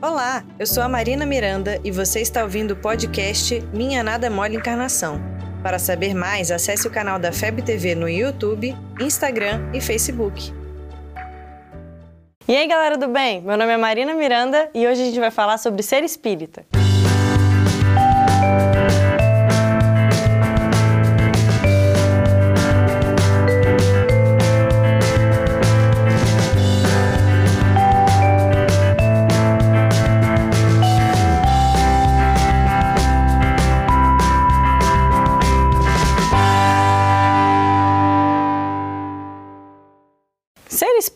Olá, eu sou a Marina Miranda e você está ouvindo o podcast Minha Nada Mole Encarnação. Para saber mais, acesse o canal da FEB TV no YouTube, Instagram e Facebook. E aí, galera do bem? Meu nome é Marina Miranda e hoje a gente vai falar sobre ser espírita.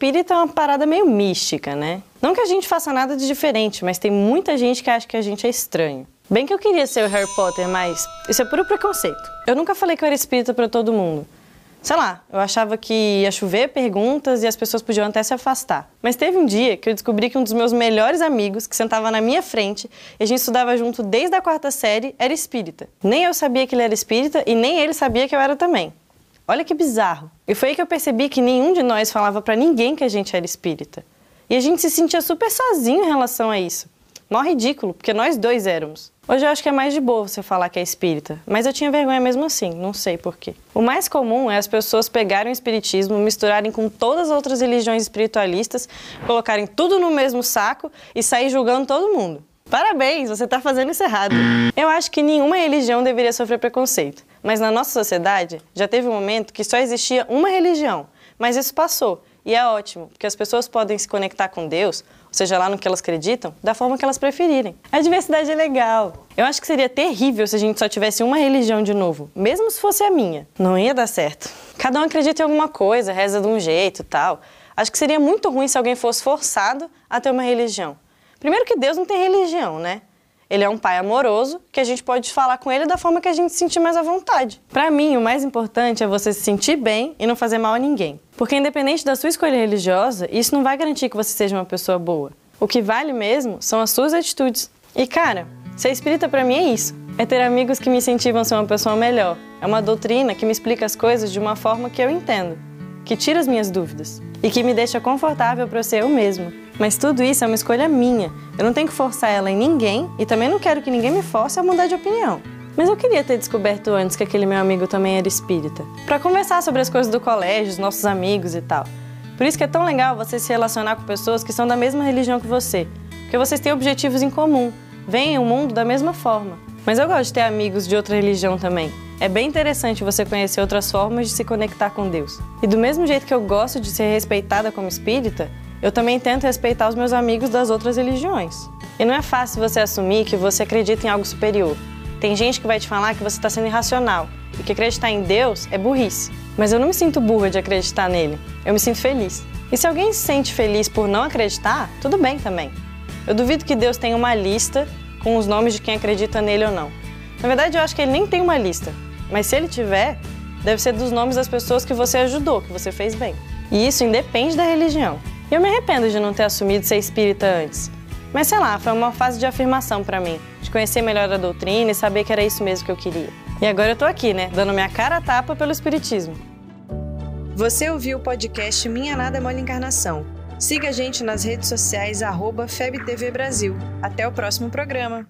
Espírita é uma parada meio mística, né? Não que a gente faça nada de diferente, mas tem muita gente que acha que a gente é estranho. Bem que eu queria ser o Harry Potter, mas isso é puro preconceito. Eu nunca falei que eu era espírita para todo mundo. Sei lá, eu achava que ia chover perguntas e as pessoas podiam até se afastar. Mas teve um dia que eu descobri que um dos meus melhores amigos, que sentava na minha frente e a gente estudava junto desde a quarta série, era espírita. Nem eu sabia que ele era espírita e nem ele sabia que eu era também. Olha que bizarro. E foi aí que eu percebi que nenhum de nós falava para ninguém que a gente era espírita. E a gente se sentia super sozinho em relação a isso. Mó ridículo, porque nós dois éramos. Hoje eu acho que é mais de boa você falar que é espírita, mas eu tinha vergonha mesmo assim, não sei porquê. O mais comum é as pessoas pegarem o espiritismo, misturarem com todas as outras religiões espiritualistas, colocarem tudo no mesmo saco e sair julgando todo mundo. Parabéns, você está fazendo isso errado. Eu acho que nenhuma religião deveria sofrer preconceito. Mas na nossa sociedade já teve um momento que só existia uma religião, mas isso passou. E é ótimo, porque as pessoas podem se conectar com Deus, ou seja, lá no que elas acreditam, da forma que elas preferirem. A diversidade é legal. Eu acho que seria terrível se a gente só tivesse uma religião de novo, mesmo se fosse a minha. Não ia dar certo. Cada um acredita em alguma coisa, reza de um jeito tal. Acho que seria muito ruim se alguém fosse forçado a ter uma religião. Primeiro que Deus não tem religião, né? Ele é um pai amoroso que a gente pode falar com ele da forma que a gente se sentir mais à vontade. Para mim, o mais importante é você se sentir bem e não fazer mal a ninguém. Porque independente da sua escolha religiosa, isso não vai garantir que você seja uma pessoa boa. O que vale mesmo são as suas atitudes. E cara, ser espírita para mim é isso. É ter amigos que me incentivam a ser uma pessoa melhor. É uma doutrina que me explica as coisas de uma forma que eu entendo, que tira as minhas dúvidas e que me deixa confortável para ser eu mesma. Mas tudo isso é uma escolha minha. Eu não tenho que forçar ela em ninguém e também não quero que ninguém me force a mudar de opinião. Mas eu queria ter descoberto antes que aquele meu amigo também era espírita, para conversar sobre as coisas do colégio, os nossos amigos e tal. Por isso que é tão legal você se relacionar com pessoas que são da mesma religião que você, porque vocês têm objetivos em comum, veem o mundo da mesma forma. Mas eu gosto de ter amigos de outra religião também. É bem interessante você conhecer outras formas de se conectar com Deus. E do mesmo jeito que eu gosto de ser respeitada como espírita, eu também tento respeitar os meus amigos das outras religiões. E não é fácil você assumir que você acredita em algo superior. Tem gente que vai te falar que você está sendo irracional e que acreditar em Deus é burrice. Mas eu não me sinto burra de acreditar nele. Eu me sinto feliz. E se alguém se sente feliz por não acreditar, tudo bem também. Eu duvido que Deus tenha uma lista com os nomes de quem acredita nele ou não. Na verdade, eu acho que ele nem tem uma lista. Mas se ele tiver, deve ser dos nomes das pessoas que você ajudou, que você fez bem. E isso independe da religião. E eu me arrependo de não ter assumido ser espírita antes. Mas sei lá, foi uma fase de afirmação para mim, de conhecer melhor a doutrina e saber que era isso mesmo que eu queria. E agora eu tô aqui, né, dando minha cara a tapa pelo espiritismo. Você ouviu o podcast Minha Nada Mole Encarnação. Siga a gente nas redes sociais arroba FebTV Brasil. Até o próximo programa.